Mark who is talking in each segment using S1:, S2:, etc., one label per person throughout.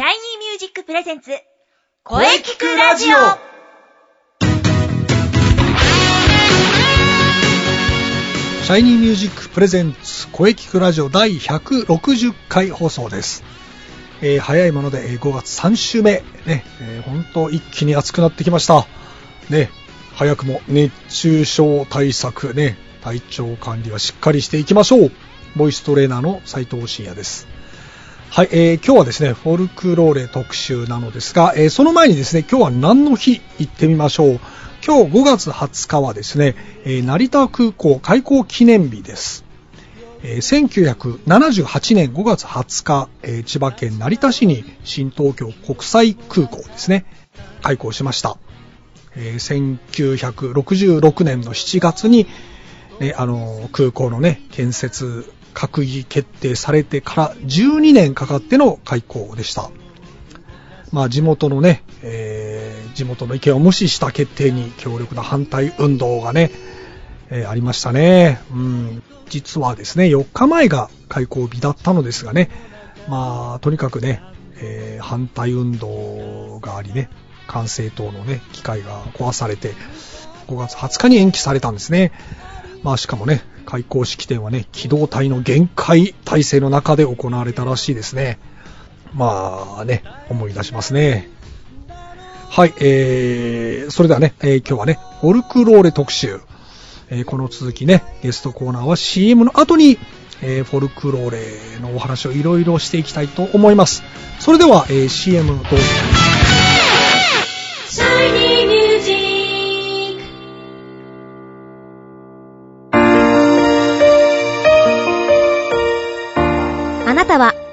S1: シャイニーミュージック presents 声聞くラジオ
S2: シャイニーミュージック presents 声聞くラジオ第160回放送です。えー早いもので5月3週目、ね、えー、本当一気に暑くなってきました。ね、早くも熱中症対策ね、体調管理はしっかりしていきましょう。ボイストレーナーの斉藤慎也です。はい、えー今日はですね、フォルクローレ特集なのですが、えーその前にですね、今日は何の日行ってみましょう。今日5月20日はですね、えー成田空港開港記念日です。えー1978年5月20日、え千葉県成田市に新東京国際空港ですね、開港しました。えー1966年の7月に、ね、あの空港のね、建設、閣議決定されてから12年かかっての開港でした。まあ地元のね、えー地元の意見を無視した決定に強力な反対運動がね、えーありましたね。うん。実はですね、4日前が開港日だったのですがね、まあ、とにかくね、えー反対運動がありね、管制塔のね、機械が壊されて、5月20日に延期されたんですね。まあ、しかもね、開港式典はね、機動隊の限界体制の中で行われたらしいですね。まあね、思い出しますね。はい、えー、それではね、えー今日はね、フォルクローレ特集。えーこの続きね、ゲストコーナーは CM の後に、えーフォルクローレのお話をいろいろしていきたいと思います。それでは、えー CM どうぞ。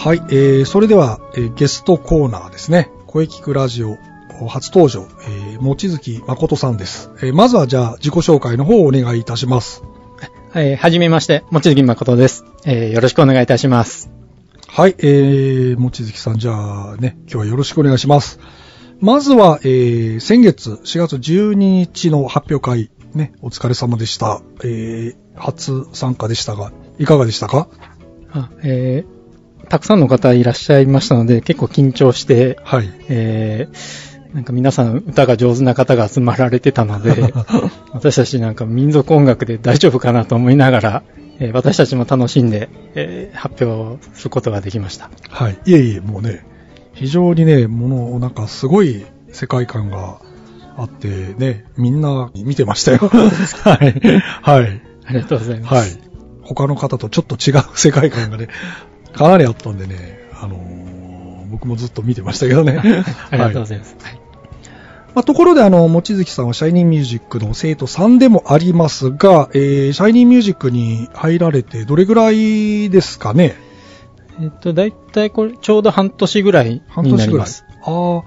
S2: はい、えー、それでは、えーゲストコーナーですね。声聞くラジオ初登場、えー、もちづき誠さんです。えーまずはじゃあ自己紹介の方をお願いいたします。
S3: えーはじめまして、もちづき誠です。えーよろしくお願いいたします。
S2: はい、えー、もちづきさん、じゃあね、今日はよろしくお願いします。まずは、えー、先月4月12日の発表会、ね、お疲れ様でした。えー、初参加でしたが、いかがでしたか？
S3: あえーたくさんの方いらっしゃいましたので、結構緊張して、
S2: はい。
S3: えーなんか皆さん歌が上手な方が集まられてたので、私たちなんか民族音楽で大丈夫かなと思いながら、えー私たちも楽しんで、えー発表することができました。
S2: はい。いえいえ、もうね、非常にね、もの、なんかすごい世界観があってね、みんな見てましたよ。はい。はい。
S3: ありがとうございます。
S2: はい。他の方とちょっと違う世界観がね、かなりあったんでね、あのー僕もずっと見てましたけどね。
S3: ありがとうご
S2: はい
S3: ざいます。はい
S2: まあ、ところで、あの、もちづきさんはシャイニーミュージックの生徒さんでもありますが、えー、シャイニーミュージックに入られてどれぐらいですかね？
S3: えっと、だいたいこれ、ちょうど半年ぐらい
S2: 半年ぐらい
S3: になります。。
S2: ああ、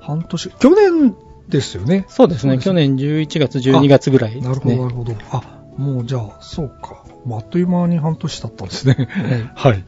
S2: 半年。去年ですよね。
S3: そうですね。去年11月、12月ぐらいですね。
S2: なるほど、なるほど。あ、もうじゃあ、そうか。もうあっという間に半年経ったんですね。はい。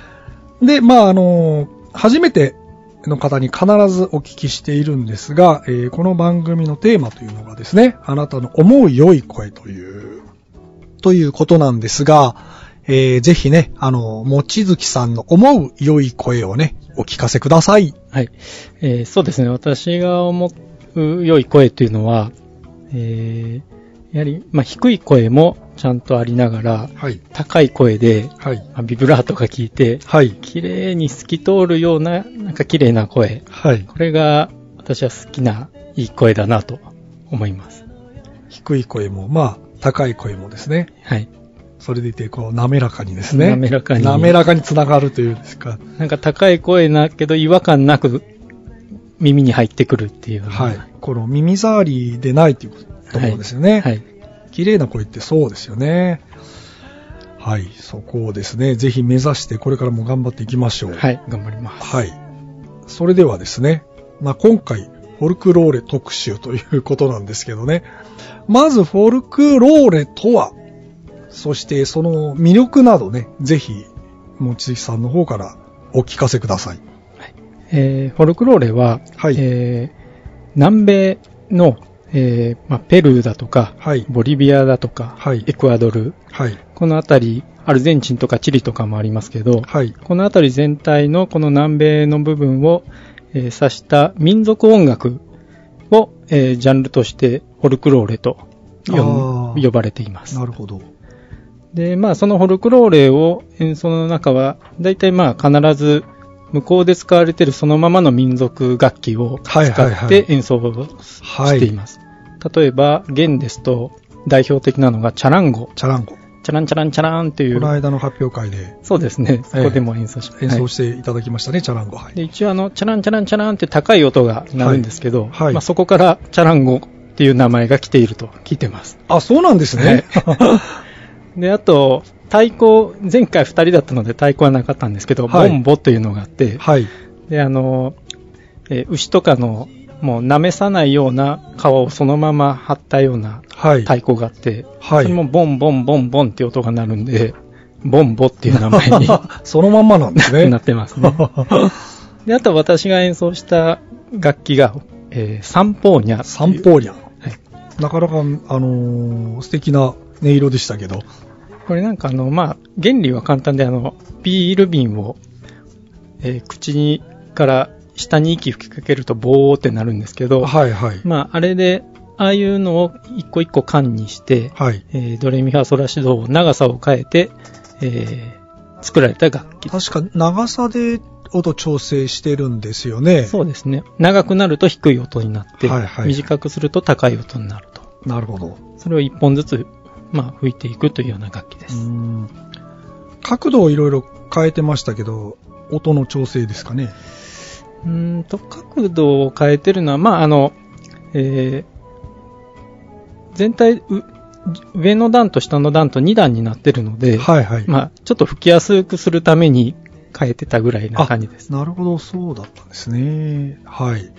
S2: で、まあ、あの、初めての方に必ずお聞きしているんですが、えーこの番組のテーマというのがですね、あなたの思う良い声という、ということなんですが、えーぜひね、あの、もちづきさんの思う良い声をね、お聞かせください。
S3: はい。えーそうですね。私が思う良い声というのは、えーやはり、まあ、低い声もちゃんとありながら、
S2: はい。
S3: 高い声で、
S2: はい。
S3: まあビブラートが効いて、
S2: はい。
S3: 綺麗に透き通るような、なんか綺麗な声。
S2: はい。
S3: これが私は好きないい声だなと思います。
S2: 低い声も、まあ、高い声もですね。
S3: はい。
S2: それでいて、こう、滑らかにですね。
S3: 滑らかに
S2: 滑らかにつながるというんですか。
S3: なんか高い声だけど違和感なく耳に入ってくるっていう。
S2: はい。この耳障りでないというところですよね。
S3: はい。
S2: 綺麗な声ってそうですよね。はい。そこをですね、ぜひ目指してこれからも頑張っていきましょう。
S3: はい。頑張ります。
S2: はい。それではですね、まあ、今回、フォルクローレ特集ということなんですけどね。まず、フォルクローレとは、そしてその魅力などね、ぜひ、もちさんの方からお聞かせください。
S3: えーフォルクローレは、
S2: はい
S3: えー南米の、えーまあ、ペルーだとか、
S2: はい。
S3: ボリビアだとか、
S2: はい
S3: エクアドル、
S2: はい。
S3: このあたり、アルゼンチンとかチリとかもありますけど、
S2: はい。
S3: このあたり全体のこの南米の部分を、えー指した民族音楽を、えージャンルとしてフォルクローレと呼ばれています
S2: な。るほど。
S3: で、まあそのフォルクローレを演奏の中は、だいたいまあ必ず向こうで使われているそのままの民族楽器を使って演奏をしています。例えば、弦ですと代表的なのがチャランゴ。
S2: チャランゴ。
S3: チャランチャランチャランという
S2: この、間の発表会で
S3: そうですね、そこでも演奏し
S2: 演奏
S3: はい
S2: していただきましたね、チャランゴ。はい。
S3: で、一応あの、チャランチャランチャランって高い音が鳴るんですけど、
S2: はいはい
S3: まあ、そこからチャランゴっていう名前が来ていると聞いてます。
S2: あ、そうなんですね。
S3: で、あと、太鼓、前回2人だったので太鼓はなかったんですけど、
S2: はい
S3: ボンボというのがあって、
S2: はい。
S3: で、あの、えー牛とかの、もう舐めさないような皮をそのまま張ったような
S2: はい。
S3: 太鼓があって、
S2: はい
S3: それもボンボンボンボンって音が鳴るんで、ボンボっていう名前に
S2: そのまんまなんですね。
S3: なってますね。で、あと私が演奏した楽器が、えーサンポーニャ。
S2: サンポーニャン。
S3: はい
S2: なかなか、あのー素敵な音色でしたけど。
S3: これなんかあの、まあ、原理は簡単で、あの、ビール瓶を、えー口にから下に息吹きかけるとボーってなるんですけど、
S2: はいはい。
S3: まあ、あれで、ああいうのを一個一個缶にして、
S2: はい。
S3: えードレミファソラシドを長さを変えて、えー作られた楽器。
S2: 確か長さで音調整してるんですよね。
S3: そうですね。長くなると低い音になって、
S2: はいはい
S3: 短くすると高い音になると。
S2: なるほど。
S3: それを一本ずつ、まあ、吹いていくというような楽器で
S2: う
S3: す。
S2: ん角度をいろいろ変えてましたけど、音の調整ですかね。
S3: うーんと、角度を変えてるのは、まあ、あの、えー全体、う上の段と下の段と2段になってるので、
S2: はいはい。
S3: まあ、ちょっと吹きやすくするために変えてたぐらいな感じです。
S2: なるほど、そうだったんですね。はい。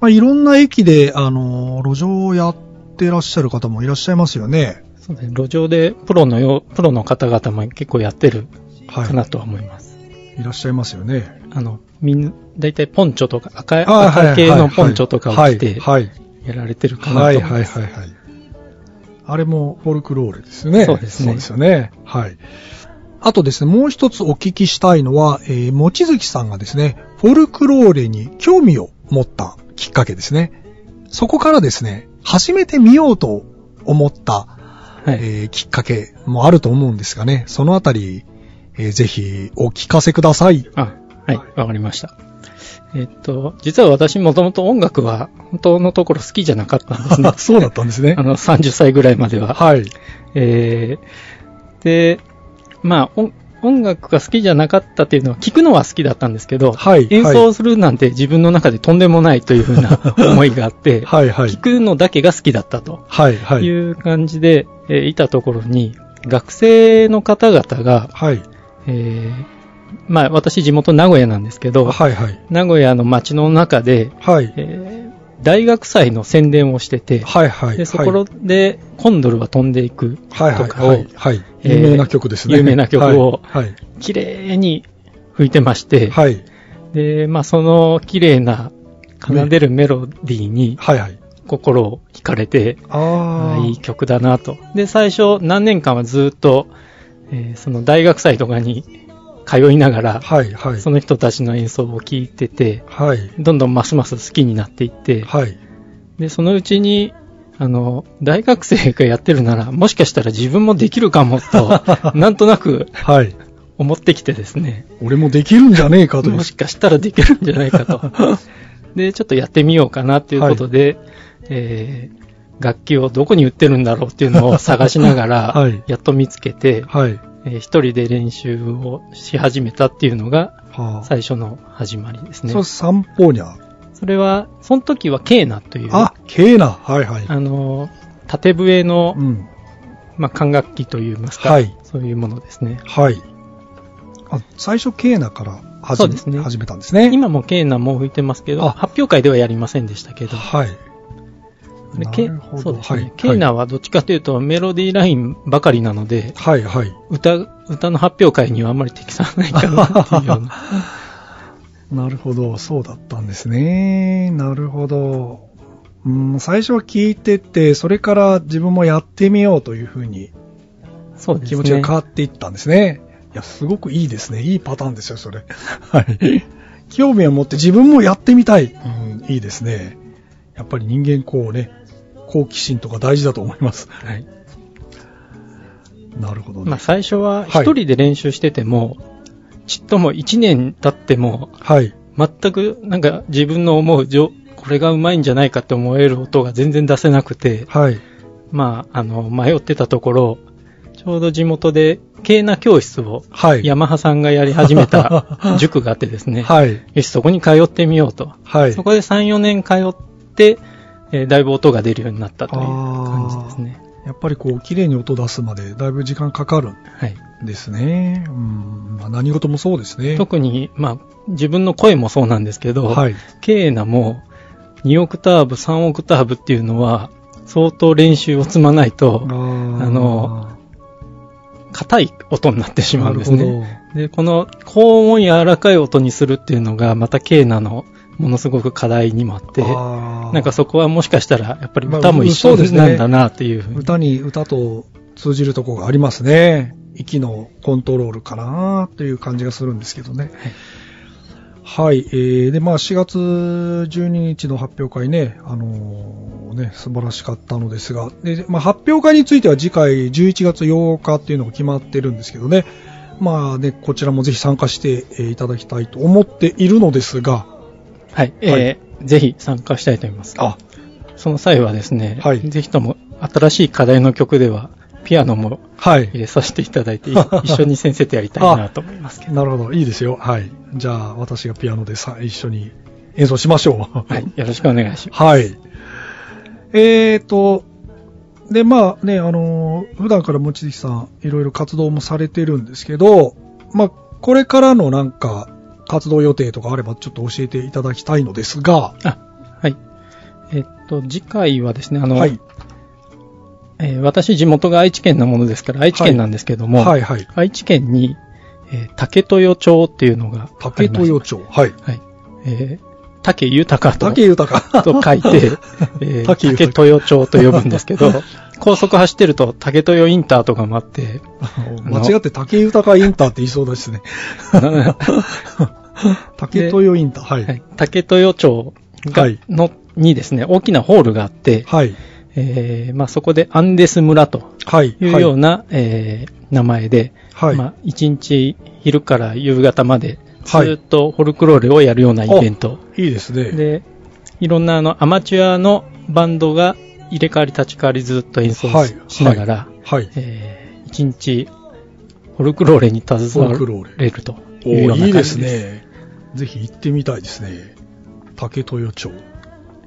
S2: まあ、いろんな駅で、あの、路上をやってらっしゃる方もいらっしゃいますよね。
S3: そうですね。路上でプロのよ、プロの方々も結構やってる
S2: はい。
S3: かなとは思います。
S2: いらっしゃいますよね。
S3: あの、みんな、だいたいポンチョとか、赤い、赤系のポンチョとかを着て
S2: はい。
S3: やられてるかなと
S2: はい、
S3: 思います。
S2: はい、はい、はい。あれもフォルクローレですよね。
S3: そうですね
S2: そうですよね。はい。あとですね、もう一つお聞きしたいのは、えー、もちづきさんがですね、フォルクローレに興味を持ったきっかけですね。そこからですね、始めてみようと思った、
S3: はい。
S2: えーきっかけもあると思うんですがね、そのあたり、えーぜひお聞かせください。
S3: あ、はい、わかりました。えっと、実は私もともと音楽は本当のところ好きじゃなかったんですね。
S2: そうだったんですね
S3: あ。の、30歳ぐらいまでは。
S2: はい。
S3: えー、で、まあ音、音楽が好きじゃなかったっていうのは、聞くのは好きだったんですけど、
S2: はい
S3: 演奏するなんて自分の中でとんでもないというふうな 思いがあって、
S2: はい、はい
S3: 聞。くのだけが好きだったと
S2: はい、はいい。
S3: う感じで、えーいたところに、学生の方々が、
S2: はい。
S3: えーまあ私地元名古屋なんですけど、
S2: はい、はい。
S3: 名古屋の街の中で、
S2: はい。
S3: えー大学祭の宣伝をしてて、
S2: はい、はい。
S3: でそこでコンドルは飛んでいく
S2: はいはい
S3: とかを、
S2: はい。はい。
S3: えー
S2: 有名な曲ですね。
S3: 有名な曲を
S2: はい。
S3: 綺麗に吹いてまして、
S2: はい。
S3: で、まあその綺麗な奏でるメロディーに
S2: はい。はい。
S3: 心を惹かれて、
S2: ああ。
S3: いい曲だなと。で、最初何年間はずっと、えーその大学祭とかに通いながら、
S2: はい。はい。
S3: その人たちの演奏を聴いてて、
S2: はい。
S3: どんどんますます好きになっていって、
S2: はい。
S3: で、そのうちに、あの、大学生がやってるなら、もしかしたら自分もできるかもと、なんとなく
S2: はい。
S3: 思ってきてですね。
S2: 俺もできるんじゃねえかと
S3: も。しかしたらできるんじゃないかと。で、ちょっとやってみようかなっていうことで、えー楽器をどこに売ってるんだろうっていうのを探しながら、
S2: はい
S3: やっと見つけて、
S2: はい。
S3: えー一人で練習をし始めたっていうのが
S2: はあ。
S3: 最初の始まりですね。
S2: そう、散歩にゃ。
S3: それは、その時はケーナという、
S2: あ、ケーナ。はいはい。
S3: あの、縦笛の、
S2: うん。
S3: まあ、管楽器といいますか、
S2: はい
S3: そういうものですね。
S2: はい。あ、最初ケーナから始め
S3: ね
S2: 始めたんですね。
S3: 今もケーナも吹いてますけど、
S2: あ
S3: 発表会ではやりませんでしたけど、
S2: はい。
S3: でケ
S2: なるほど
S3: そうですね、
S2: はい
S3: ケーナはどっちかというとメロディーラインばかりなので、
S2: はいはい。
S3: 歌、歌の発表会にはあんまり適さないかなっていうような。
S2: なるほど、そうだったんですね。なるほど。うん、最初は聞いてて、それから自分もやってみようというふうに
S3: そうですね。
S2: 気持ちが変わっていったんですね。いや、すごくいいですね。いいパターンですよ、それ。はい。興味を持って自分もやってみたい。うん、いいですね。やっぱり人間こうね、好奇心とか大事だと思います。
S3: はい。
S2: なるほどね。
S3: まあ最初は
S2: はい
S3: 一人で練習してても、ちっとも一年経っても、
S2: はい。
S3: 全くなんか自分の思うじょ、これがうまいんじゃないかって思える音が全然出せなくて、
S2: はい。
S3: まあ、あの、迷ってたところ、ちょうど地元で、ケーナ教室を、
S2: はい。
S3: ヤマハさんがやり始めた 塾があってですね、
S2: はい。
S3: よし、そこに通ってみようと。
S2: はい。
S3: そこで3、4年通って、えーだいぶ音が出るようになったという感じですね。
S2: やっぱりこう、綺麗に音出すまでだいぶ時間かかるん
S3: はい。
S2: ですね。うん。まあ、何事もそうですね。
S3: 特に、まあ、自分の声もそうなんですけど、
S2: はい。
S3: ケーナも2オクターブ、3オクターブっていうのは、相当練習を積まないと、
S2: あ
S3: あの硬い音になってしまうんです
S2: な
S3: ね。で、この高音柔らかい音にするっていうのが、またケーナのものすごく課題にもあって、なんかそこはもしかしたら、やっぱり
S2: まあ
S3: 歌も一緒
S2: そうですね
S3: なんだなっていうふうに。
S2: 歌に歌と通じるところがありますね。息のコントロールかなという感じがするんですけどね。はい。えー、で、まあ4月12日の発表会ね、あのーね、素晴らしかったのですが、で、まあ発表会については次回11月8日っていうのが決まってるんですけどね、まあね、こちらもぜひ参加してえーいただきたいと思っているのですが、
S3: はい。えーぜひ参加したいと思います。
S2: あ、
S3: その際はですね、
S2: はい
S3: ぜひとも新しい課題の曲では、ピアノも
S2: はい。
S3: 入れさせていただいて、い 一緒に先生とやりたいなと思いますけど。
S2: なるほど、いいですよ。はい。じゃあ、私がピアノでさ、一緒に演奏しましょう。
S3: はい。よろしくお願いします。
S2: はい。えーと、で、まあね、あのー普段から望月さん、いろいろ活動もされてるんですけど、まあ、これからのなんか、活動予定とかあればちょっと教えていただきたいのですが、
S3: あ、はい。えっと、次回はですね、あの、
S2: はい。
S3: えー私地元が愛知県なものですから、愛知県なんですけども、
S2: はいはい。
S3: 愛知県に、えー竹豊町っていうのがあ
S2: 竹豊町。はい。
S3: はい。えー竹豊と
S2: 竹豊。
S3: と書いて、えー
S2: 竹豊
S3: 町と呼ぶんですけど、高速走ってると竹豊インターとかもあって、
S2: 間違って竹豊インターって言いそうですね。竹豊インター。はい。
S3: はい竹豊町が、
S2: はい
S3: のにですね、大きなホールがあって、
S2: はい。
S3: えーまあ、そこでアンデス村と
S2: はい。
S3: いうような、えー名前で、
S2: はい。
S3: まあ、一日昼から夕方まで、ずっとフォルクローレをやるようなイベント。
S2: いいですね。
S3: で、いろんなあのアマチュアのバンドが入れ替わり立ち替わりずっと演奏し,、
S2: はい
S3: ながら、
S2: はい。
S3: えー一日フォルクローレに携われるというような感じ
S2: おいいです。ね。ぜひ行ってみたいですね。竹豊町。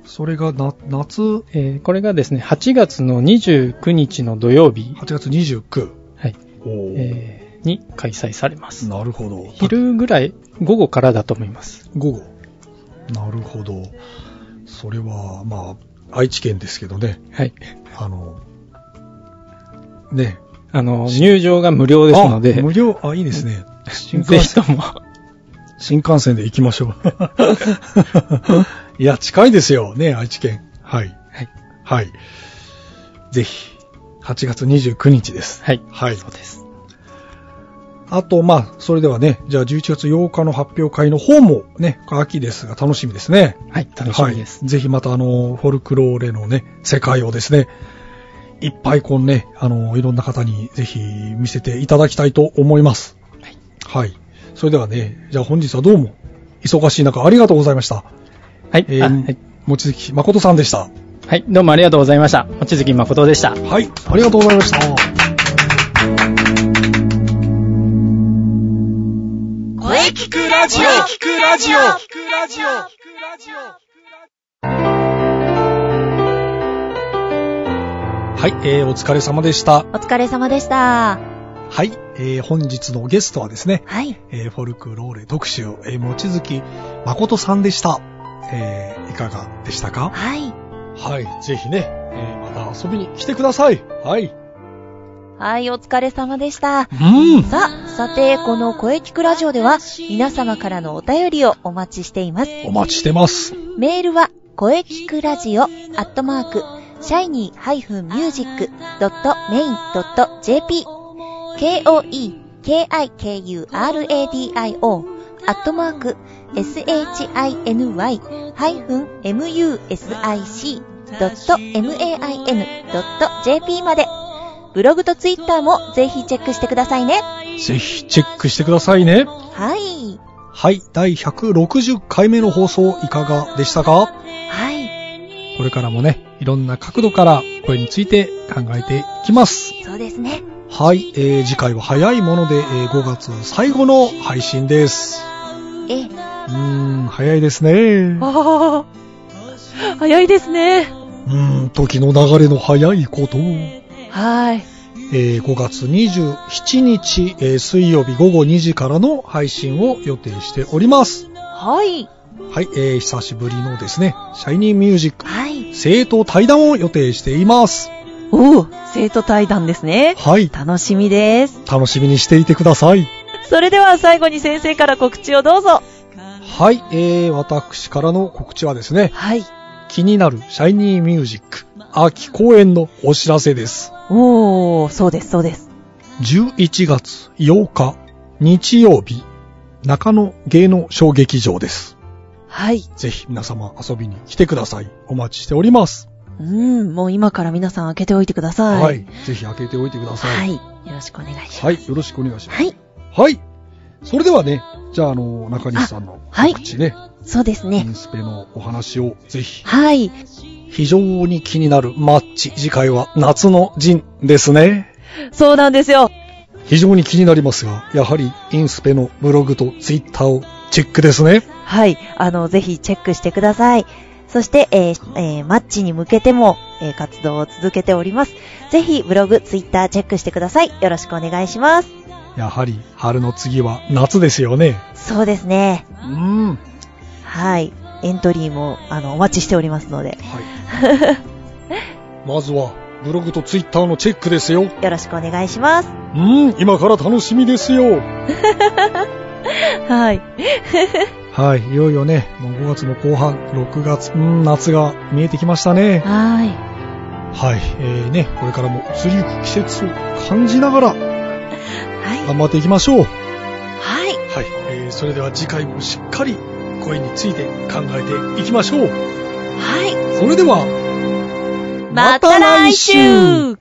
S2: それがな、夏、
S3: えーこれがですね、8月の29日の土曜日、
S2: 8月29。
S3: はい
S2: おー
S3: えーに開催されます。
S2: なるほど。
S3: 昼ぐらい、午後からだと思います。
S2: 午後。なるほど。それは、まあ、愛知県ですけどね。
S3: はい。
S2: あの、ね。
S3: あの、入場が無料ですの
S2: あ
S3: で、
S2: 無料、あ、いいですね。新
S3: ぜ
S2: 幹線、
S3: ひとも、
S2: 新幹線で行きましょう。いや、近いですよ。ね、愛知県。はい。
S3: はい。
S2: はい。ぜひ、8月29日です。
S3: はい。
S2: はい。
S3: そうです。
S2: あと、まあ、それではね、じゃあ11月8日の発表会の方もね、秋ですが楽しみですね。
S3: はい、楽しみです。
S2: はい。ぜひまたあの、フォルクローレのね、世界をですね、いっぱいこうね、あの、いろんな方にぜひ見せていただきたいと思います。
S3: はい。
S2: はい。それではね、じゃあ本日はどうも、忙しい中ありがとうございました。
S3: はい、
S2: えー
S3: あはい。
S2: 望月誠さんでした。
S3: はい、どうもありがとうございました。望月誠でした。
S2: はい、ありがとうございました。
S1: 声聞くラジオ聞くラジオ聞くラジ
S2: はい、えー、お疲れ様でした。
S4: お疲れ様でした。
S2: はい、えー、本日のゲストはですね、
S4: はい。
S2: えー、フォルクローレ特集、えー、望月誠さんでした。えー、いかがでしたか？
S4: はい。
S2: はい、ぜひね、えー、また遊びに来てください。はい。
S5: はい、お疲れ様でした。
S2: うん。
S5: さあ、さて、この声聞くラジオでは、皆様からのお便りをお待ちしています。
S2: お待ちしてます。
S5: メールは、声聞くラジオ、アットマーク、shiny-music.main.jp、k-o-e-k-i-k-u-r-a-d-i-o、アットマーク、shiny-music.main.jp まで、ブログとツイッターもぜひチェックしてくださいね。
S2: ぜひチェックしてくださいね。
S5: はい。
S2: はい、第160回目の放送いかがでしたか？
S5: はい。
S2: これからもね、いろんな角度から声について考えていきます。
S5: そうですね。
S2: はい、えー、次回は早いもので、えー5月最後の配信です。
S5: え、
S2: うーん、早いですね。
S5: ああ、早いですね。
S2: うーん、時の流れの早いこと。え
S5: はい。
S2: ー5月27日、えー水曜日午後2時からの配信を予定しております。
S5: はい。
S2: はい、えー久しぶりのですね、シャイニーミュージック
S5: はい。
S2: 生徒対談を予定しています。
S5: おお、生徒対談ですね。
S2: はい、
S5: 楽しみです。
S2: 楽しみにしていてください。
S5: それでは最後に先生から告知をどうぞ。
S2: はい、えー、私からの告知はですね、
S5: はい。
S2: 気になるシャイニーミュージック秋公演のお知らせです。
S5: おー、そうです、そうです。
S2: 11月8日日曜日、中野芸能小劇場です。
S5: はい。
S2: ぜひ皆様遊びに来てください。お待ちしております。
S5: うん、もう今から皆さん開けておいてください。
S2: はい。ぜひ開けておいてくださ。
S5: はいい。よろしくお願いします。
S2: はい。よろしくお願いします。
S5: はい。
S2: はい。それではね、じゃあ、あの、中西さんの
S5: はい
S2: 告知ね、
S5: そうです
S2: イ
S5: ね。
S2: ンスペのお話をぜひ。
S5: はい。
S2: 非常に気になるマッチ。次回は夏の陣ですね。
S5: そうなんですよ。
S2: 非常に気になりますが、やはりインスペのブログとツイッターをチェックですね。
S5: はい。あの、ぜひチェックしてください。そして、えーえーマッチに向けても、えー活動を続けております。ぜひ、ブログ、ツイッターチェックしてください。よろしくお願いします。
S2: やはり春の次は夏ですよね。
S5: そうですね。
S2: うん。は
S5: はい。エントリーも、あの、お待ちしておりますので、
S2: い。まずは、ブログとツイッターのチェックですよ。
S5: よろしくお願いします。
S2: うん、今から楽しみですよ。
S5: はい。
S2: はい、いよいよね、もう5月の後半、6月、うん、夏が見えてきましたね。
S5: はい。
S2: はい、えー、ね、これからも移りゆく季節を感じながら
S5: はい。
S2: 頑張っていきましょう。はい、
S5: はい。
S2: えー、それでは次回もしっかり声について考えていきましょう。
S5: はい。
S2: それでは、
S5: また来週